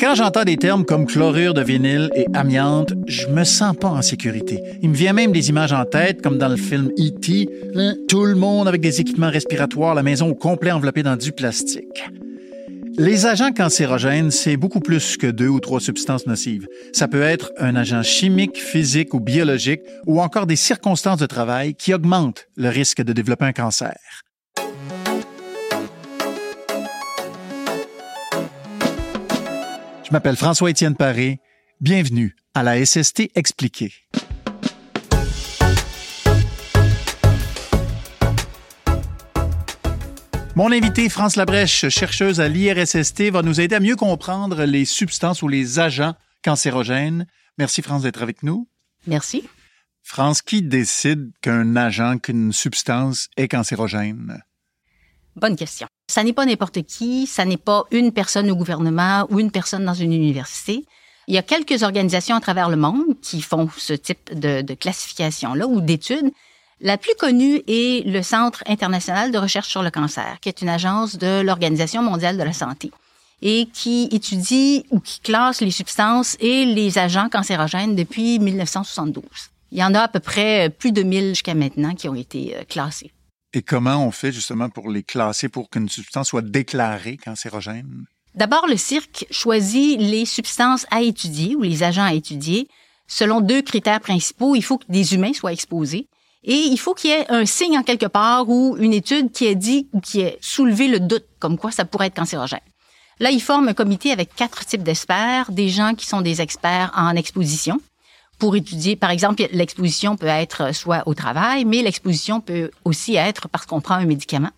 Quand j'entends des termes comme chlorure de vinyle et amiante, je me sens pas en sécurité. Il me vient même des images en tête, comme dans le film E.T., tout le monde avec des équipements respiratoires, la maison au complet enveloppée dans du plastique. Les agents cancérogènes, c'est beaucoup plus que deux ou trois substances nocives. Ça peut être un agent chimique, physique ou biologique, ou encore des circonstances de travail qui augmentent le risque de développer un cancer. Je m'appelle François-Étienne Paré. Bienvenue à la SST expliquée. Mon invité, France Labrèche, chercheuse à l'IRSST, va nous aider à mieux comprendre les substances ou les agents cancérogènes. Merci, France, d'être avec nous. Merci. France, qui décide qu'un agent, qu'une substance est cancérogène? Bonne question. Ça n'est pas n'importe qui, ça n'est pas une personne au gouvernement ou une personne dans une université. Il y a quelques organisations à travers le monde qui font ce type de, classification-là ou d'études. La plus connue est le Centre international de recherche sur le cancer, qui est une agence de l'Organisation mondiale de la santé et qui étudie ou qui classe les substances et les agents cancérogènes depuis 1972. Il y en a à peu près plus de 1000 jusqu'à maintenant qui ont été euh, classés. Et comment on fait justement pour les classer pour qu'une substance soit déclarée cancérogène? D'abord, le cirque choisit les substances à étudier ou les agents à étudier selon deux critères principaux. Il faut que des humains soient exposés et il faut qu'il y ait un signe en quelque part ou une étude qui ait dit ou qui ait soulevé le doute comme quoi ça pourrait être cancérogène. Là, ils forment un comité avec quatre types d'experts, des gens qui sont des experts en exposition, pour étudier, par exemple, l'exposition peut être soit au travail, mais l'exposition peut aussi être parce qu'on prend un médicament.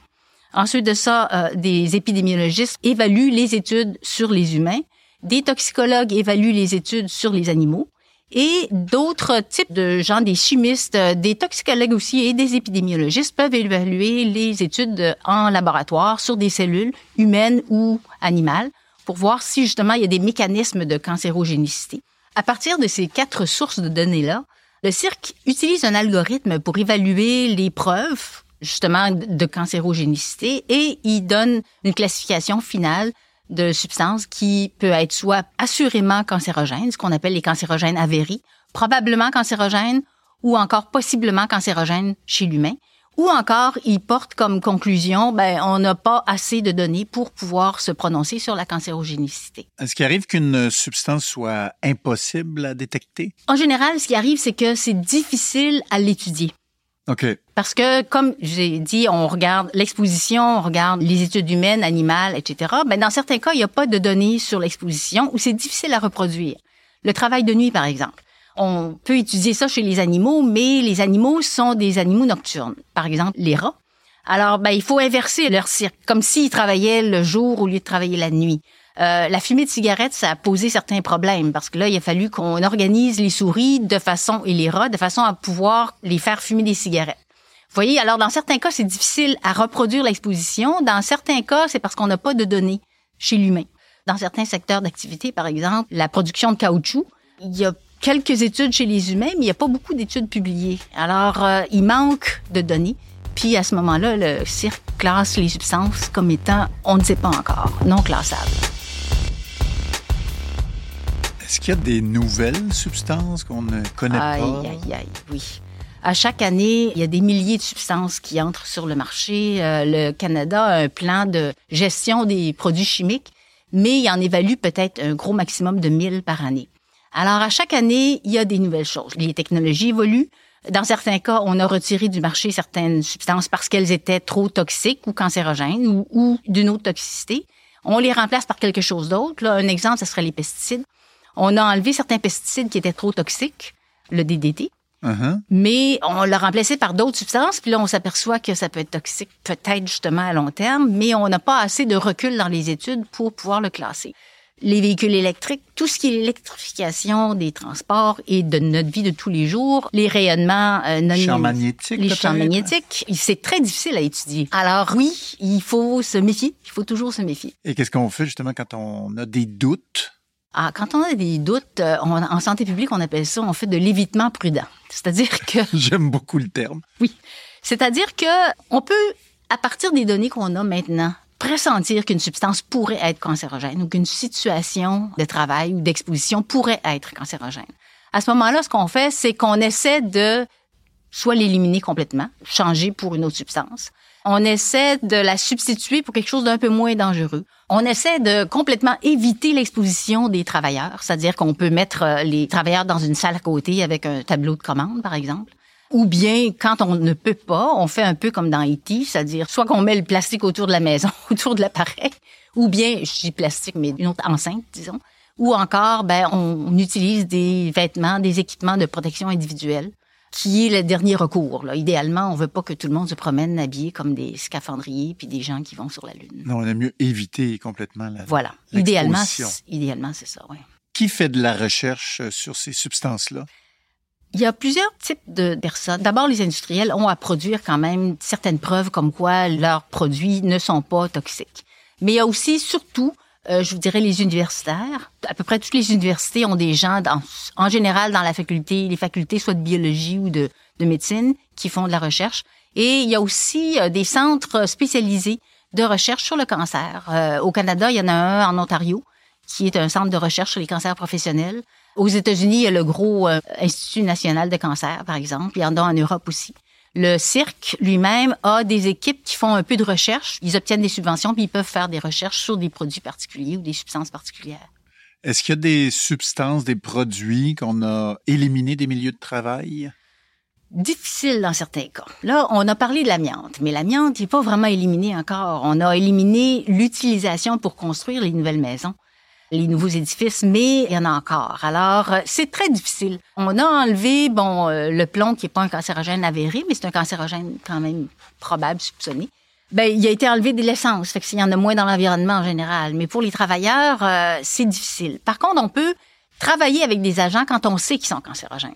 Ensuite de ça, euh, des épidémiologistes évaluent les études sur les humains, des toxicologues évaluent les études sur les animaux, et d'autres types de gens, des chimistes, euh, des toxicologues aussi et des épidémiologistes peuvent évaluer les études en laboratoire sur des cellules humaines ou animales pour voir si justement il y a des mécanismes de cancérogénicité. À partir de ces quatre sources de données-là, le cirque utilise un algorithme pour évaluer les preuves justement de cancérogénicité et il donne une classification finale de substances qui peut être soit assurément cancérogène, ce qu'on appelle les cancérogènes avérés, probablement cancérogènes ou encore possiblement cancérogènes chez l'humain. Ou encore, il porte comme conclusion, ben, on n'a pas assez de données pour pouvoir se prononcer sur la cancérogénicité. Est-ce qu'il arrive qu'une substance soit impossible à détecter? En général, ce qui arrive, c'est que c'est difficile à l'étudier. OK. Parce que, comme j'ai dit, on regarde l'exposition, on regarde les études humaines, animales, etc. Ben, dans certains cas, il n'y a pas de données sur l'exposition ou c'est difficile à reproduire. Le travail de nuit, par exemple. On peut étudier ça chez les animaux, mais les animaux sont des animaux nocturnes. Par exemple, les rats. Alors, ben, il faut inverser leur cirque, comme s'ils travaillaient le jour au lieu de travailler la nuit. Euh, la fumée de cigarette, ça a posé certains problèmes parce que là, il a fallu qu'on organise les souris de façon et les rats de façon à pouvoir les faire fumer des cigarettes. Vous voyez, alors dans certains cas, c'est difficile à reproduire l'exposition. Dans certains cas, c'est parce qu'on n'a pas de données chez l'humain. Dans certains secteurs d'activité, par exemple, la production de caoutchouc, il y a quelques études chez les humains, mais il n'y a pas beaucoup d'études publiées. Alors, euh, il manque de données. Puis à ce moment-là, le cirque classe les substances comme étant, on ne sait pas encore, non classables. Est-ce qu'il y a des nouvelles substances qu'on ne connaît pas? Aïe, aïe, aïe, oui. À chaque année, il y a des milliers de substances qui entrent sur le marché. Euh, le Canada a un plan de gestion des produits chimiques, mais il en évalue peut-être un gros maximum de 1000 par année. Alors, à chaque année, il y a des nouvelles choses. Les technologies évoluent. Dans certains cas, on a retiré du marché certaines substances parce qu'elles étaient trop toxiques ou cancérogènes ou, ou d'une autre toxicité. On les remplace par quelque chose d'autre. Un exemple, ce serait les pesticides. On a enlevé certains pesticides qui étaient trop toxiques, le DDT. Uh-huh. Mais on l'a remplacé par d'autres substances, puis là, on s'aperçoit que ça peut être toxique, peut-être justement à long terme, mais on n'a pas assez de recul dans les études pour pouvoir le classer. Les véhicules électriques, tout ce qui est l'électrification des transports et de notre vie de tous les jours, les rayonnements euh, non Champs magnétiques, les champs magnétiques, c'est très difficile à étudier. Alors oui, il faut se méfier, il faut toujours se méfier. Et qu'est-ce qu'on fait justement quand on a des doutes? Ah, quand on a des doutes, euh, on- en santé publique, on appelle ça, on fait de l'évitement prudent. C'est-à-dire que, J'aime beaucoup le terme. oui, c'est-à-dire que on peut, à partir des données qu'on a maintenant, pressentir qu'une substance pourrait être cancérogène ou qu'une situation de travail ou d'exposition pourrait être cancérogène. À ce moment-là, ce qu'on fait, c'est qu'on essaie de soit l'éliminer complètement, changer pour une autre substance. On essaie de la substituer pour quelque chose d'un peu moins dangereux. On essaie de complètement éviter l'exposition des travailleurs, c'est-à-dire qu'on peut mettre euh, les travailleurs dans une salle à côté avec un tableau de commande, par exemple. Ou bien, quand on ne peut pas, on fait un peu comme dans E.T., c'est-à-dire soit qu'on met le plastique autour de la maison, autour de l'appareil, ou bien, je dis plastique, mais une autre enceinte, disons, ou encore, ben, on utilise des vêtements, des équipements de protection individuelle qui est le dernier recours. Là. Idéalement, on veut pas que tout le monde se promène habillé comme des scaphandriers puis des gens qui vont sur la Lune. Non, on aime mieux éviter complètement la Voilà. Idéalement, idéalement, c'est ça, oui. Qui fait de la recherche euh, sur ces substances-là? Il y a plusieurs types de personnes. D'abord, les industriels ont à produire quand même certaines preuves comme quoi leurs produits ne sont pas toxiques. Mais il y a aussi, surtout, euh, je vous dirais les universitaires. À peu près toutes les universités ont des gens, dans, en général, dans la faculté, les facultés soit de biologie ou de, de médecine, qui font de la recherche. Et il y a aussi euh, des centres spécialisés de recherche sur le cancer. Euh, au Canada, il y en a un en Ontario, qui est un centre de recherche sur les cancers professionnels. Aux États-Unis, il y a le gros Institut national de cancer, par exemple. Il y en a en Europe aussi. Le cirque lui-même a des équipes qui font un peu de recherche. Ils obtiennent des subventions puis ils peuvent faire des recherches sur des produits particuliers ou des substances particulières. Est-ce qu'il y a des substances, des produits qu'on a éliminés des milieux de travail? Difficile dans certains cas. Là, on a parlé de l'amiante, mais l'amiante n'est pas vraiment éliminée encore. On a éliminé l'utilisation pour construire les nouvelles maisons les nouveaux édifices, mais il y en a encore. Alors, euh, c'est très difficile. On a enlevé, bon, euh, le plomb qui est pas un cancérogène avéré, mais c'est un cancérogène quand même probable, soupçonné. Ben, il a été enlevé de l'essence, fait qu'il y en a moins dans l'environnement en général. Mais pour les travailleurs, euh, c'est difficile. Par contre, on peut travailler avec des agents quand on sait qu'ils sont cancérogènes.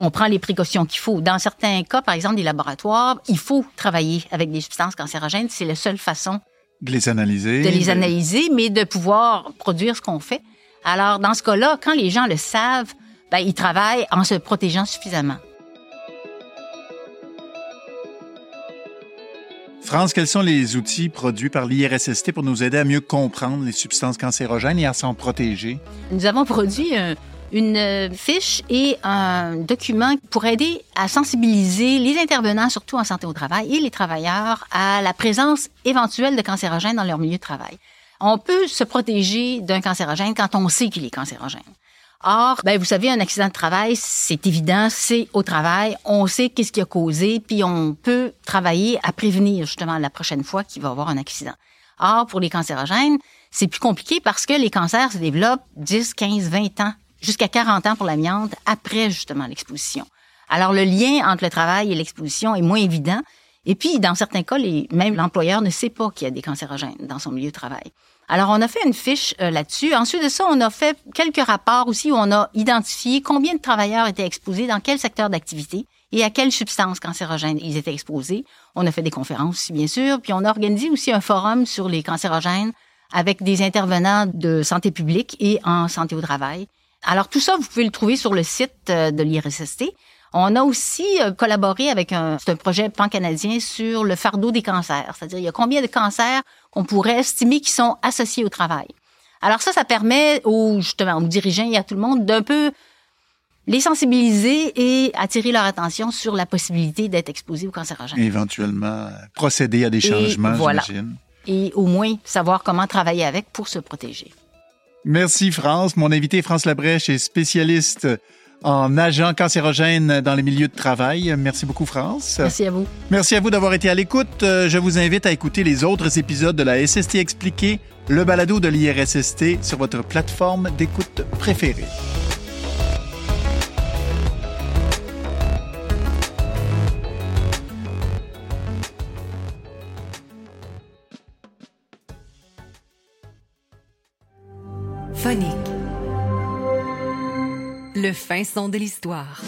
On prend les précautions qu'il faut. Dans certains cas, par exemple, des laboratoires, il faut travailler avec des substances cancérogènes. C'est la seule façon de les analyser. De les analyser, mais de pouvoir produire ce qu'on fait. Alors, dans ce cas-là, quand les gens le savent, ben, ils travaillent en se protégeant suffisamment. France, quels sont les outils produits par l'IRSST pour nous aider à mieux comprendre les substances cancérogènes et à s'en protéger? Nous avons produit un, une euh, fiche et un document pour aider à sensibiliser les intervenants, surtout en santé au travail, et les travailleurs à la présence éventuelle de cancérogènes dans leur milieu de travail. On peut se protéger d'un cancérogène quand on sait qu'il est cancérogène. Or, ben, vous savez, un accident de travail, c'est évident, c'est au travail, on sait qu'est-ce qui a causé, puis on peut travailler à prévenir justement la prochaine fois qu'il va y avoir un accident. Or, pour les cancérogènes, c'est plus compliqué parce que les cancers se développent 10, 15, 20 ans jusqu'à 40 ans pour l'amiante après justement l'exposition. Alors le lien entre le travail et l'exposition est moins évident. Et puis, dans certains cas, les, même l'employeur ne sait pas qu'il y a des cancérogènes dans son milieu de travail. Alors, on a fait une fiche euh, là-dessus. Ensuite de ça, on a fait quelques rapports aussi où on a identifié combien de travailleurs étaient exposés dans quel secteur d'activité et à quelles substances cancérogènes ils étaient exposés. On a fait des conférences aussi, bien sûr. Puis, on a organisé aussi un forum sur les cancérogènes avec des intervenants de santé publique et en santé au travail. Alors tout ça, vous pouvez le trouver sur le site euh, de l'IRSST. On a aussi euh, collaboré avec un, un projet pan-canadien sur le fardeau des cancers, c'est-à-dire il y a combien de cancers qu'on pourrait estimer qui sont associés au travail. Alors ça, ça permet aux justement aux dirigeants et à tout le monde d'un peu les sensibiliser et attirer leur attention sur la possibilité d'être exposé aux cancérogènes. éventuellement procéder à des changements, j'imagine. Et au moins savoir comment travailler avec pour se protéger. Merci France. Mon invité France Labrèche est spécialiste en agents cancérogènes dans les milieux de travail. Merci beaucoup France. Merci à vous. Merci à vous d'avoir été à l'écoute. Euh, je vous invite à écouter les autres épisodes de la SST expliqué, le balado de l'IRSST sur votre plateforme d'écoute préférée. Le fin son de l'histoire.